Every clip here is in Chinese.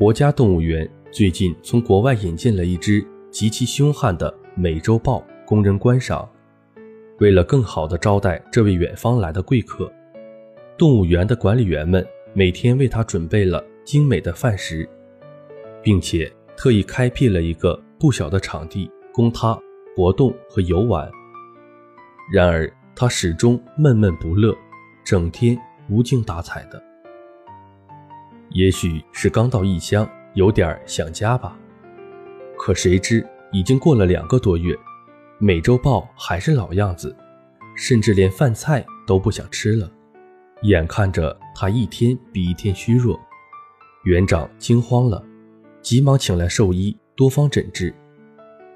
国家动物园最近从国外引进了一只极其凶悍的美洲豹供人观赏。为了更好地招待这位远方来的贵客，动物园的管理员们每天为他准备了精美的饭食，并且特意开辟了一个不小的场地供他活动和游玩。然而，他始终闷闷不乐，整天无精打采的。也许是刚到异乡，有点想家吧。可谁知，已经过了两个多月。美洲豹还是老样子，甚至连饭菜都不想吃了。眼看着他一天比一天虚弱，园长惊慌了，急忙请来兽医多方诊治，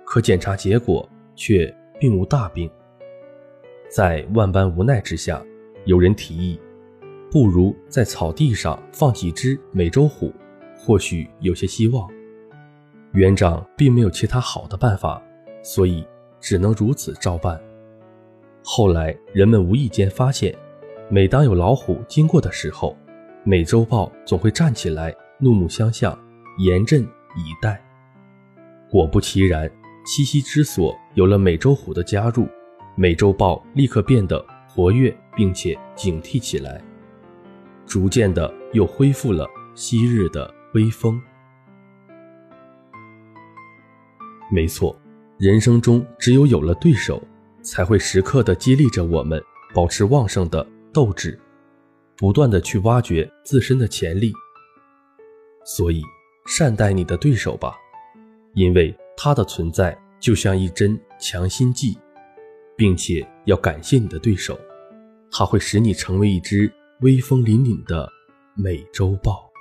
可检查结果却并无大病。在万般无奈之下，有人提议，不如在草地上放几只美洲虎，或许有些希望。园长并没有其他好的办法，所以。只能如此照办。后来，人们无意间发现，每当有老虎经过的时候，美洲豹总会站起来，怒目相向，严阵以待。果不其然，栖息之所有了美洲虎的加入，美洲豹立刻变得活跃，并且警惕起来，逐渐的又恢复了昔日的威风。没错。人生中只有有了对手，才会时刻的激励着我们，保持旺盛的斗志，不断的去挖掘自身的潜力。所以，善待你的对手吧，因为他的存在就像一针强心剂，并且要感谢你的对手，他会使你成为一只威风凛凛的美洲豹。